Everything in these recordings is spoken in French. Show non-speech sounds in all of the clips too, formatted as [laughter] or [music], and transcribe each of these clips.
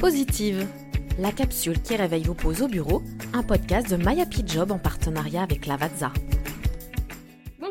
Positive, la capsule qui réveille vos pauses au bureau, un podcast de My Happy Job en partenariat avec Lavazza.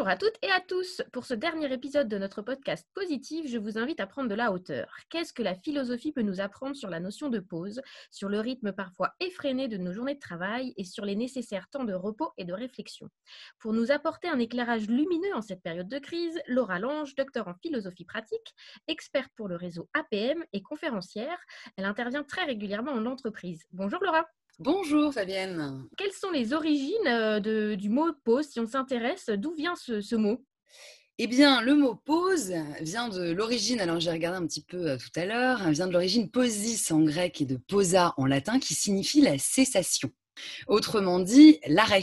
Bonjour à toutes et à tous. Pour ce dernier épisode de notre podcast Positive, je vous invite à prendre de la hauteur. Qu'est-ce que la philosophie peut nous apprendre sur la notion de pause, sur le rythme parfois effréné de nos journées de travail et sur les nécessaires temps de repos et de réflexion? Pour nous apporter un éclairage lumineux en cette période de crise, Laura Lange, docteur en philosophie pratique, experte pour le réseau APM et conférencière, elle intervient très régulièrement en entreprise. Bonjour Laura. Bonjour Fabienne. Quelles sont les origines euh, du mot pause Si on s'intéresse, d'où vient ce, mot? Eh bien, le mot pause vient de l'origine, alors j'ai regardé un petit peu euh, tout à l'heure, vient de l'origine posis en grec et de posa en latin qui signifie la cessation. Autrement dit, l'arrêt,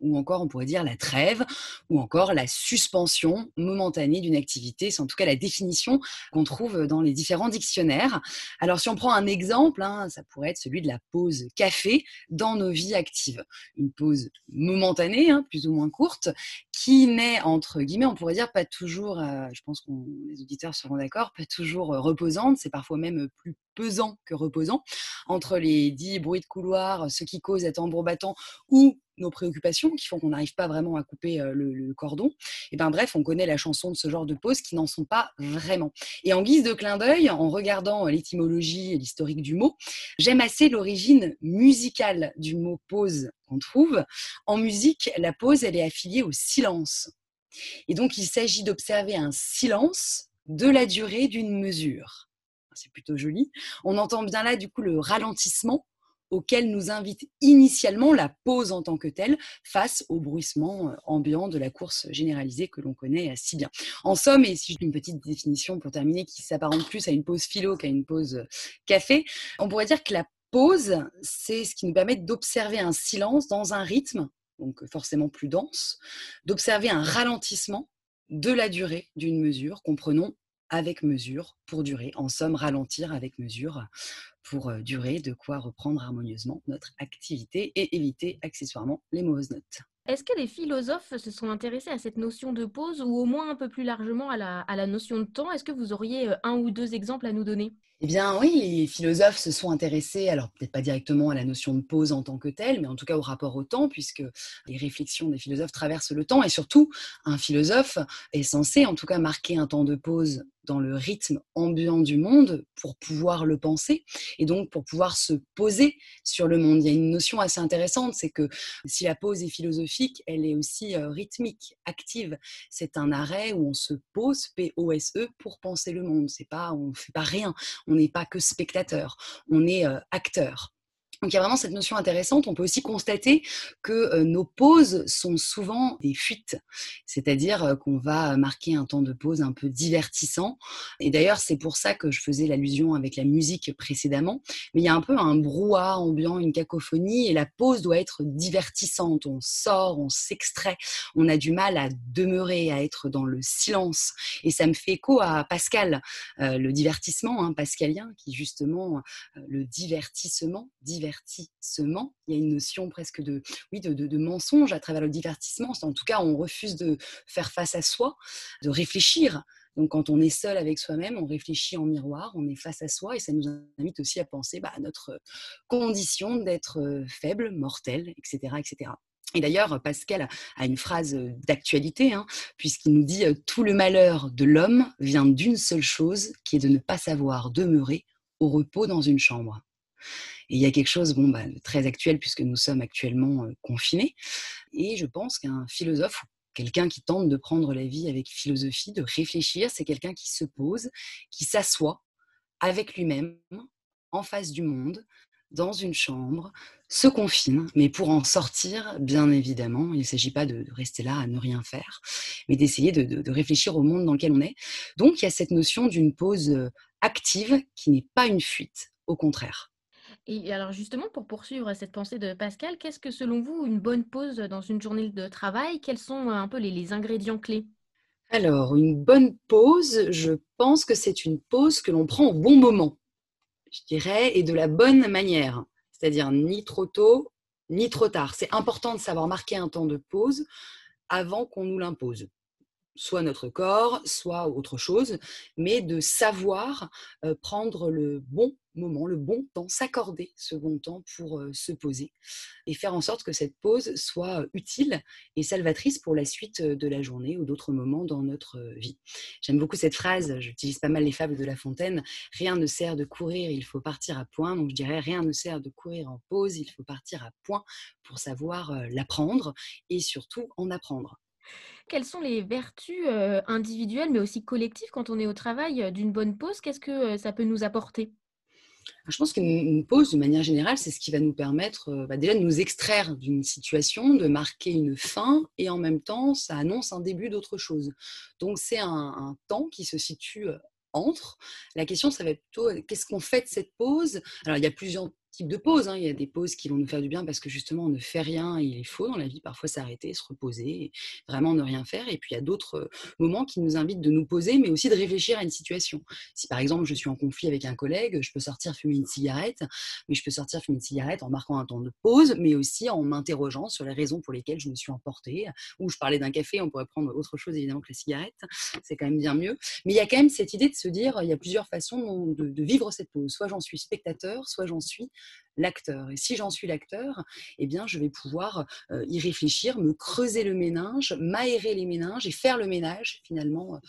ou encore on pourrait dire la trêve, ou encore la suspension momentanée d'une activité. C'est en tout cas la définition qu'on trouve dans les différents dictionnaires. Alors si on prend un exemple, hein, ça pourrait être celui de la pause café dans nos vies actives. Une pause momentanée, hein, plus ou moins courte, qui n'est entre guillemets, on pourrait dire pas toujours, euh, je pense que les auditeurs seront d'accord, pas toujours euh, reposante, c'est parfois même plus pesant que reposant, entre les dix bruits de couloir, ce qui cause à tambour battant ou nos préoccupations qui font qu'on n'arrive pas vraiment à couper le, cordon. Et ben bref, on connaît la chanson de ce genre de pause qui n'en sont pas vraiment. Et en guise de clin d'œil, en regardant l'étymologie et l'historique du mot, j'aime assez l'origine musicale du mot pause qu'on trouve. En musique, la pause, elle est affiliée au silence. Et donc, il s'agit d'observer un silence de la durée d'une mesure c'est plutôt joli. On entend bien là, du coup, le ralentissement auquel nous invite initialement la pause en tant que telle face au bruissement euh, ambiant de la course généralisée que l'on connaît si bien. En somme, et si je une petite définition pour terminer qui s'apparente plus à une pause philo qu'à une pause euh, café, on pourrait dire que la pause, c'est ce qui nous permet d'observer un silence dans un rythme, donc forcément plus dense, d'observer un ralentissement de la durée d'une mesure, comprenons avec mesure pour durer. En somme, ralentir avec mesure pour durer, de quoi reprendre harmonieusement notre activité et éviter accessoirement les mauvaises notes. Est-ce que les philosophes se sont intéressés à cette notion de pause ou au moins un peu plus largement à la, à la notion de temps? Est-ce que vous auriez un ou deux exemples à nous donner? Eh bien oui, les philosophes se sont intéressés, alors peut-être pas directement à la notion de pause en tant que telle, mais en tout cas au rapport au temps, puisque les réflexions des philosophes traversent le temps, et surtout, un philosophe est censé en tout cas marquer un temps de pause dans le rythme ambiant du monde pour pouvoir le penser et donc pour pouvoir se poser sur le monde. Il y a une notion assez intéressante, c'est que si la pause est philosophique, elle est aussi euh, rythmique, active. C'est un arrêt où on se pose, P-O-S-E, pour penser le monde. C'est pas, on fait pas rien. On n'est pas que spectateur, on est euh, acteur. Donc il y a vraiment cette notion intéressante. On peut aussi constater que euh, nos pauses sont souvent des fuites, c'est-à-dire euh, qu'on va marquer un temps de pause un peu divertissant. Et d'ailleurs, c'est pour ça que je faisais l'allusion avec la musique précédemment. Mais il y a un peu un brouhaha ambiant, une cacophonie, et la pause doit être divertissante. On sort, on s'extrait, on a du mal à demeurer, à être dans le silence. Et ça me fait écho à Pascal, euh, le divertissement hein, pascalien, qui justement le divertissement, divertissement divertissement. Il y a une notion presque de, oui, de, mensonge à travers le divertissement. En tout cas, on refuse de faire face à soi, de réfléchir. Donc, quand on est seul avec soi-même, on réfléchit en miroir, on est face à soi, et ça nous invite aussi à penser bah, à notre condition d'être euh, faible, mortel, etc., etc. Et d'ailleurs, Pascal a une phrase d'actualité, hein, puisqu'il nous dit euh, Tout le malheur de l'homme vient d'une seule chose, qui est de ne pas savoir demeurer au repos dans une chambre. Et il y a quelque chose bon, bah, très actuel puisque nous sommes actuellement confinés. Et je pense qu'un philosophe, quelqu'un qui tente de prendre la vie avec philosophie, de réfléchir, c'est quelqu'un qui se pose, qui s'assoit avec lui-même, en face du monde, dans une chambre, se confine, mais pour en sortir, bien évidemment, il ne s'agit pas de, rester là à ne rien faire, mais d'essayer de, de, réfléchir au monde dans lequel on est. Donc il y a cette notion d'une pause active qui n'est pas une fuite, au contraire. Et alors justement, pour poursuivre cette pensée de Pascal, qu'est-ce que selon vous une bonne pause dans une journée de travail? Quels sont euh, un peu les, ingrédients clés? Alors, une bonne pause, je pense que c'est une pause que l'on prend au bon moment, je dirais, et de la bonne manière. C'est-à-dire ni trop tôt, ni trop tard. C'est important de savoir marquer un temps de pause avant qu'on nous l'impose soit notre corps, soit autre chose, mais de savoir prendre le bon moment, le bon temps, s'accorder ce bon temps pour se poser et faire en sorte que cette pause soit utile et salvatrice pour la suite de la journée ou d'autres moments dans notre vie. J'aime beaucoup cette phrase, j'utilise pas mal les fables de La Fontaine, rien ne sert de courir, il faut partir à point. Donc je dirais, rien ne sert de courir en pause, il faut partir à point pour savoir l'apprendre et surtout en apprendre. Quelles sont les vertus individuelles mais aussi collectives quand on est au travail d'une bonne pause? Qu'est-ce que ça peut nous apporter? Je pense qu'une pause, de manière générale, c'est ce qui va nous permettre bah, déjà de nous extraire d'une situation, de marquer une fin, et en même temps, ça annonce un début d'autre chose. Donc c'est un, un, temps qui se situe entre. La question, ça va être plutôt qu'est-ce qu'on fait de cette pause? Alors, il y a plusieurs type de pause. Hein. Il y a des pauses qui vont nous faire du bien parce que justement on ne fait rien et il est faux dans la vie parfois s'arrêter, se reposer, vraiment ne rien faire. Et puis il y a d'autres moments qui nous invitent de nous poser, mais aussi de réfléchir à une situation. Si par exemple je suis en conflit avec un collègue, je peux sortir fumer une cigarette, mais je peux sortir fumer une cigarette en marquant un temps de pause, mais aussi en m'interrogeant sur les raisons pour lesquelles je me suis emportée. Ou je parlais d'un café, on pourrait prendre autre chose évidemment que la cigarette, c'est quand même bien mieux. Mais il y a quand même cette idée de se dire, il y a plusieurs façons de vivre cette pause. Soit j'en suis spectateur, soit j'en suis l'acteur. Et si j'en suis l'acteur, eh bien, je vais pouvoir y réfléchir, me creuser le méninge, m'aérer les méninges et faire le ménage finalement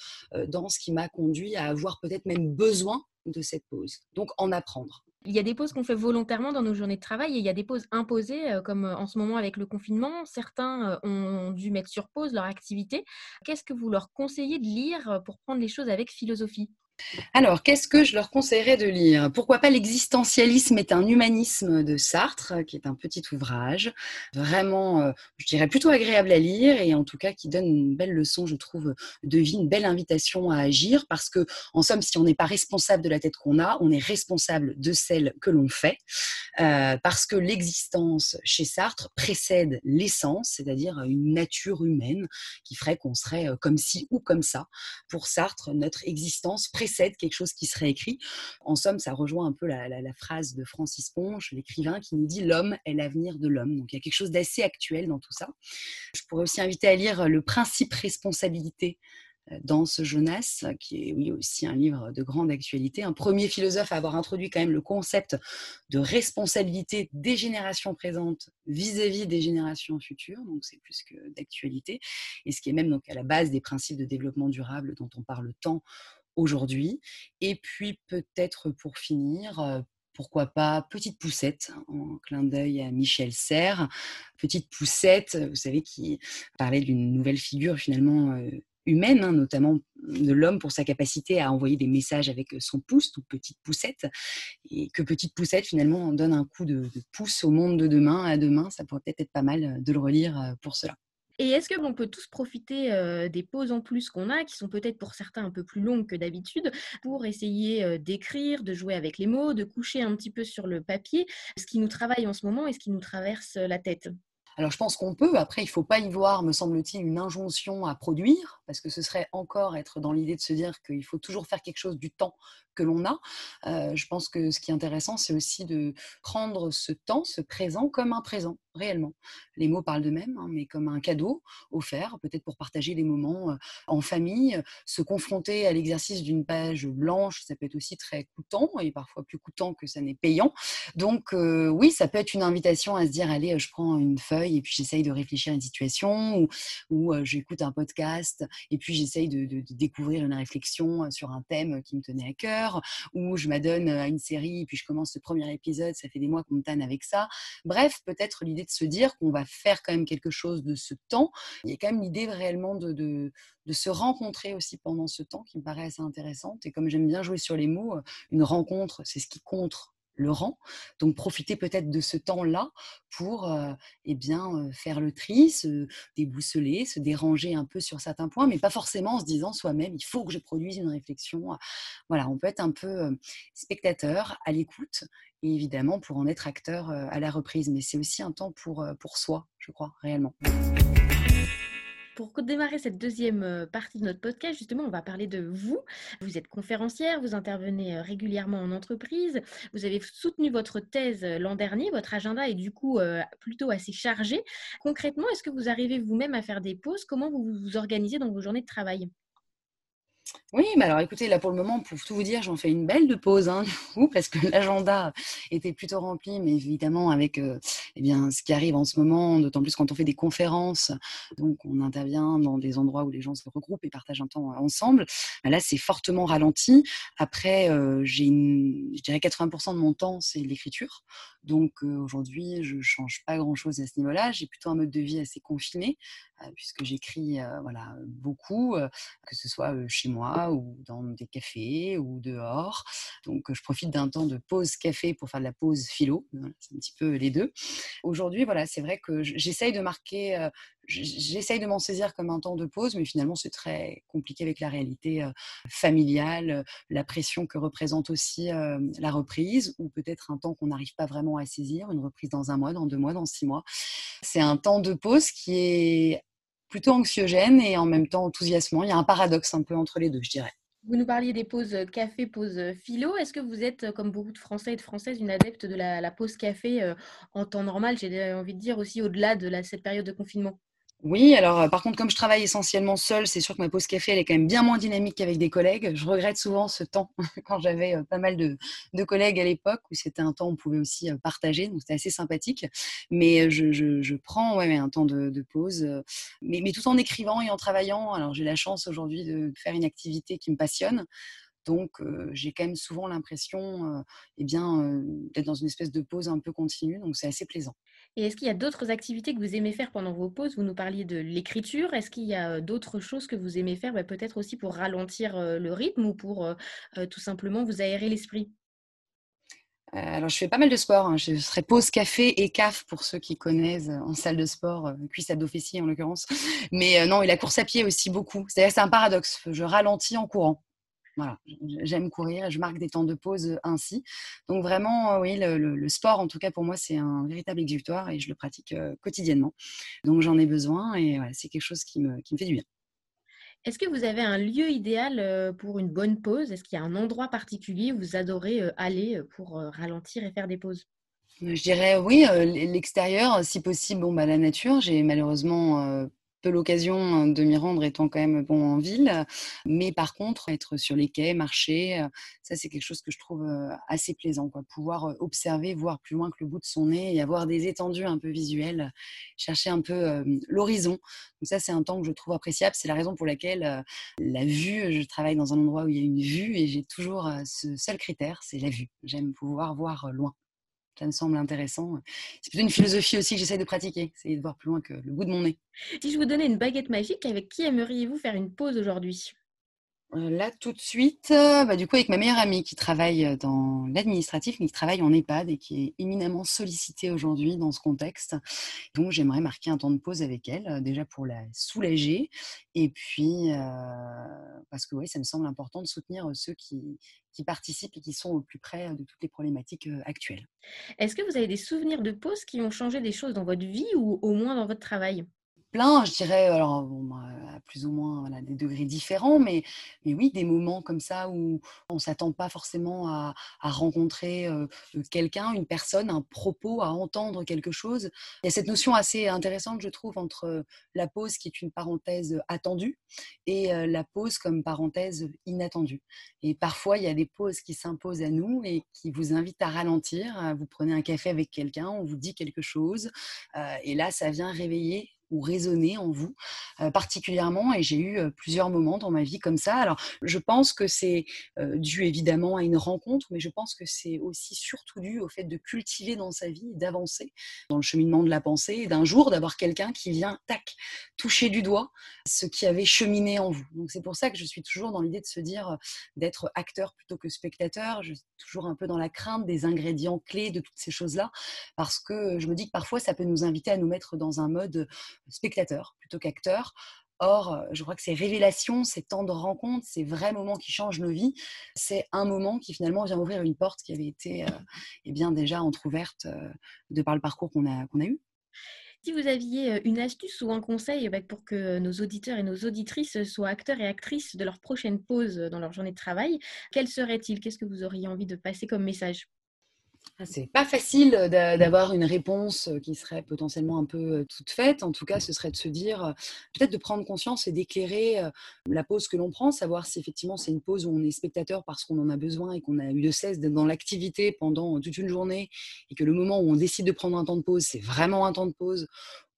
dans ce qui m'a conduit à avoir peut-être même besoin de cette pause. Donc, en apprendre. Il y a des pauses qu'on fait volontairement dans nos journées de travail et il y a des pauses imposées, comme en ce moment avec le confinement. Certains ont dû mettre sur pause leur activité. Qu'est-ce que vous leur conseillez de lire pour prendre les choses avec philosophie? Alors, qu'est-ce que je leur conseillerais de lire? Pourquoi pas L'existentialisme est un humanisme de Sartre, qui est un petit ouvrage, vraiment, euh, je dirais, plutôt agréable à lire et en tout cas qui donne une belle leçon, je trouve, de vie, une belle invitation à agir parce que, en somme, si on n'est pas responsable de la tête qu'on a, on est responsable de celle que l'on fait euh, parce que l'existence chez Sartre précède l'essence, c'est-à-dire une nature humaine qui ferait qu'on serait euh, comme ci ou comme ça. Pour Sartre, notre existence précède quelque chose qui serait écrit. En somme, ça rejoint un peu la, phrase de Francis Ponche, l'écrivain, qui nous dit l'homme est l'avenir de l'homme. Donc il y a quelque chose d'assez actuel dans tout ça. Je pourrais aussi inviter à lire Le principe responsabilité euh, dans ce Jonas, qui est oui aussi un livre de grande actualité, un premier philosophe à avoir introduit quand même le concept de responsabilité des générations présentes vis-à-vis des générations futures, donc c'est plus que d'actualité, et ce qui est même donc à la base des principes de développement durable dont on parle tant aujourd'hui. Et puis peut-être pour finir, pourquoi pas Petite Poussette, en clin d'œil à Michel Serres. Petite Poussette, vous savez, qui parlait d'une nouvelle figure finalement humaine, hein, notamment de l'homme pour sa capacité à envoyer des messages avec son pouce, toute petite poussette, et que petite poussette finalement donne un coup de, de pouce au monde de demain, à demain, ça pourrait peut-être être pas mal de le relire pour cela. Et est-ce qu'on peut tous profiter des pauses en plus qu'on a, qui sont peut-être pour certains un peu plus longues que d'habitude, pour essayer d'écrire, de jouer avec les mots, de coucher un petit peu sur le papier ce qui nous travaille en ce moment et ce qui nous traverse la tête? Alors je pense qu'on peut, après il ne faut pas y voir, me semble-t-il, une injonction à produire, parce que ce serait encore être dans l'idée de se dire qu'il faut toujours faire quelque chose du temps que l'on a. je pense que ce qui est intéressant, c'est aussi de prendre ce temps, ce présent, comme un présent réellement. Les mots parlent d'eux-mêmes, hein, mais comme un cadeau offert, peut-être pour partager des moments en famille, se confronter à l'exercice d'une page blanche, ça peut être aussi très coûtant et parfois plus coûtant que ça n'est payant. Donc oui, ça peut être une invitation à se dire, allez, je prends une feuille et puis j'essaye de réfléchir à une situation ou, ou j'écoute un podcast et puis j'essaye de, découvrir une réflexion sur un thème qui me tenait à cœur ou je m'adonne à une série puis je commence le premier épisode, ça fait des mois qu'on me tanne avec ça. Bref, peut-être l'idée de se dire qu'on va faire quand même quelque chose de ce temps. Il y a quand même l'idée réellement de, de, se rencontrer aussi pendant ce temps qui me paraît assez intéressante. Et comme j'aime bien jouer sur les mots, une rencontre, c'est ce qui compte le rang. Donc profiter peut-être de ce temps-là pour euh, eh bien, euh, faire le tri, se débousseler, se déranger un peu sur certains points, mais pas forcément en se disant soi-même, il faut que je produise une réflexion. Voilà, on peut être un peu spectateur, à l'écoute, et évidemment pour en être acteur à la reprise. Mais c'est aussi un temps pour, pour soi, je crois, réellement. Pour démarrer cette deuxième partie de notre podcast, justement, on va parler de vous. Vous êtes conférencière, vous intervenez régulièrement en entreprise, vous avez soutenu votre thèse l'an dernier, votre agenda est du coup plutôt assez chargé. Concrètement, est-ce que vous arrivez vous-même à faire des pauses? Comment vous vous organisez dans vos journées de travail? Oui, mais alors écoutez, là pour le moment, pour tout vous dire, j'en fais une belle de pause, hein, [laughs] parce que l'agenda était plutôt rempli, mais évidemment avec euh, eh bien, ce qui arrive en ce moment, d'autant plus quand on fait des conférences, donc on intervient dans des endroits où les gens se regroupent et partagent un temps ensemble. Bah là, c'est fortement ralenti. Après, euh, j'ai, je dirais 80% de mon temps, c'est l'écriture. Donc aujourd'hui, je change pas grand-chose à ce niveau-là. J'ai plutôt un mode de vie assez confiné, puisque j'écris voilà beaucoup, que ce soit chez moi ou dans des cafés ou dehors. Donc je profite d'un temps de pause café pour faire de la pause philo. C'est un petit peu les deux. Aujourd'hui, voilà, c'est vrai que j'essaye de marquer j'essaye de m'en saisir comme un temps de pause, mais finalement c'est très compliqué avec la réalité familiale, la pression que représente aussi la reprise, ou peut-être un temps qu'on n'arrive pas vraiment à saisir, une reprise dans un mois, dans deux mois, dans six mois. C'est un temps de pause qui est plutôt anxiogène et en même temps enthousiasmant. Il y a un paradoxe un peu entre les deux, je dirais. Vous nous parliez des pauses café, pauses philo. Est-ce que vous êtes, comme beaucoup de Français et de Françaises, une adepte de la, pause café en temps normal? J'ai envie de dire aussi au-delà de cette période de confinement. Oui, alors euh, par contre, comme je travaille essentiellement seule, c'est sûr que ma pause café, elle est quand même bien moins dynamique qu'avec des collègues. Je regrette souvent ce temps [laughs] quand j'avais euh, pas mal de, collègues à l'époque où c'était un temps où on pouvait aussi euh, partager, donc c'était assez sympathique. Mais je, prends ouais, un temps de, pause, mais, tout en écrivant et en travaillant. Alors j'ai la chance aujourd'hui de faire une activité qui me passionne. Donc, j'ai quand même souvent l'impression eh bien, d'être dans une espèce de pause un peu continue. Donc, c'est assez plaisant. Et est-ce qu'il y a d'autres activités que vous aimez faire pendant vos pauses? Vous nous parliez de l'écriture. Est-ce qu'il y a d'autres choses que vous aimez faire bah, Peut-être aussi pour ralentir le rythme ou pour tout simplement vous aérer l'esprit? Alors, je fais pas mal de sport. Hein. Je serais pause café et CAF pour ceux qui connaissent en salle de sport, cuisse à en l'occurrence. Mais non, et la course à pied aussi beaucoup. C'est-à-dire c'est un paradoxe. Je ralentis en courant. Voilà, j'aime courir je marque des temps de pause ainsi. Donc vraiment, oui, le, sport, en tout cas pour moi, c'est un véritable exutoire et je le pratique quotidiennement. Donc j'en ai besoin et c'est quelque chose qui me, qui me fait du bien. Est-ce que vous avez un lieu idéal pour une bonne pause? Est-ce qu'il y a un endroit particulier où vous adorez aller pour ralentir et faire des pauses? Je dirais oui, l'extérieur, si possible, bon, bah, la nature. J'ai malheureusement peu l'occasion hein, de m'y rendre étant quand même bon en ville. Mais par contre, être sur les quais, marcher, euh, ça c'est quelque chose que je trouve euh, assez plaisant. Quoi. Pouvoir euh, observer, voir plus loin que le bout de son nez et avoir des étendues un peu visuelles, chercher un peu l'horizon. Donc ça c'est un temps que je trouve appréciable. C'est la raison pour laquelle la vue, je travaille dans un endroit où il y a une vue et j'ai toujours ce seul critère, c'est la vue. J'aime pouvoir voir loin ça me semble intéressant. C'est plutôt une philosophie aussi que j'essaie de pratiquer, c'est de voir plus loin que le bout de mon nez. Si je vous donnais une baguette magique, avec qui aimeriez-vous faire une pause aujourd'hui? Là, tout de suite, euh, bah, du coup, avec ma meilleure amie qui travaille euh, dans l'administratif, mais qui travaille en EHPAD et qui est éminemment sollicitée aujourd'hui dans ce contexte. Donc, j'aimerais marquer un temps de pause avec elle, déjà pour la soulager, et puis parce que oui, ça me semble important de soutenir ceux qui, qui participent et qui sont au plus près de toutes les problématiques actuelles. Est-ce que vous avez des souvenirs de pause qui ont changé des choses dans votre vie ou au moins dans votre travail? Plein, je dirais, alors bah, à plus ou moins des degrés différents, mais, mais oui, des moments comme ça où on ne s'attend pas forcément à, rencontrer quelqu'un, une personne, un propos, à entendre quelque chose. Il y a cette notion assez intéressante, je trouve, entre la pause qui est une parenthèse attendue et la pause comme parenthèse inattendue. Et parfois, il y a des pauses qui s'imposent à nous et qui vous invitent à ralentir. Vous prenez un café avec quelqu'un, on vous dit quelque chose, et là, ça vient réveiller ou résonner en vous particulièrement. Et j'ai eu plusieurs moments dans ma vie comme ça. Alors, je pense que c'est dû évidemment à une rencontre, mais je pense que c'est aussi surtout dû au fait de cultiver dans sa vie, d'avancer dans le cheminement de la pensée, et d'un jour d'avoir quelqu'un qui vient, tac, toucher du doigt ce qui avait cheminé en vous. Donc, c'est pour ça que je suis toujours dans l'idée de se dire d'être acteur plutôt que spectateur. Je suis toujours un peu dans la crainte des ingrédients clés de toutes ces choses-là, parce que je me dis que parfois ça peut nous inviter à nous mettre dans un mode spectateur plutôt qu'acteur. Or, euh, je crois que ces révélations, ces temps de rencontres, ces vrais moments qui changent nos vies, c'est un moment qui finalement vient ouvrir une porte qui avait été euh, eh bien déjà entr'ouverte euh, de par le parcours qu'on a, qu'on a eu. Si vous aviez une astuce ou un conseil bah, pour que nos auditeurs et nos auditrices soient acteurs et actrices de leur prochaine pause dans leur journée de travail, quel serait-il? Qu'est-ce que vous auriez envie de passer comme message? C'est pas facile d'avoir une réponse qui serait potentiellement un peu toute faite. En tout cas, ce serait de se dire, peut-être de prendre conscience et d'éclairer la pause que l'on prend, savoir si effectivement c'est une pause où on est spectateur parce qu'on en a besoin et qu'on a eu de cesse d'être dans l'activité pendant toute une journée et que le moment où on décide de prendre un temps de pause, c'est vraiment un temps de pause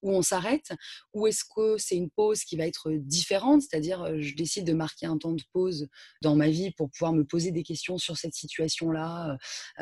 où on s'arrête Ou est-ce que c'est une pause qui va être différente C'est-à-dire, je décide de marquer un temps de pause dans ma vie pour pouvoir me poser des questions sur cette situation-là.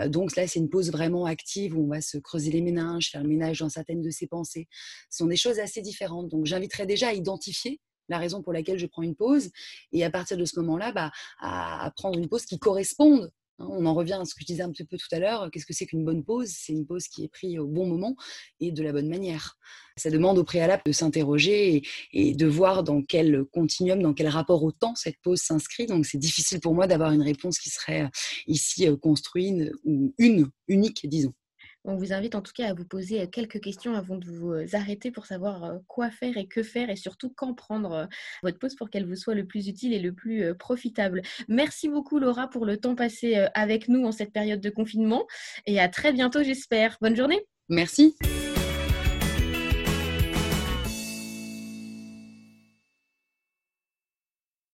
Donc là, c'est une pause vraiment active où on va se creuser les méninges, faire le ménage dans certaines de ses pensées. Ce sont des choses assez différentes. Donc j'inviterais déjà à identifier la raison pour laquelle je prends une pause et à partir de ce moment-là, bah, à prendre une pause qui corresponde on en revient à ce que je disais un petit peu tout à l'heure. Qu'est-ce que c'est qu'une bonne pause? C'est une pause qui est prise au bon moment et de la bonne manière. Ça demande au préalable de s'interroger et, de voir dans quel continuum, dans quel rapport au temps cette pause s'inscrit. Donc c'est difficile pour moi d'avoir une réponse qui serait euh, ici euh, construite ou une, unique, disons. On vous invite en tout cas à vous poser quelques questions avant de vous arrêter pour savoir quoi faire et que faire et surtout quand prendre votre pause pour qu'elle vous soit le plus utile et le plus profitable. Merci beaucoup Laura pour le temps passé avec nous en cette période de confinement et à très bientôt j'espère. Bonne journée. Merci.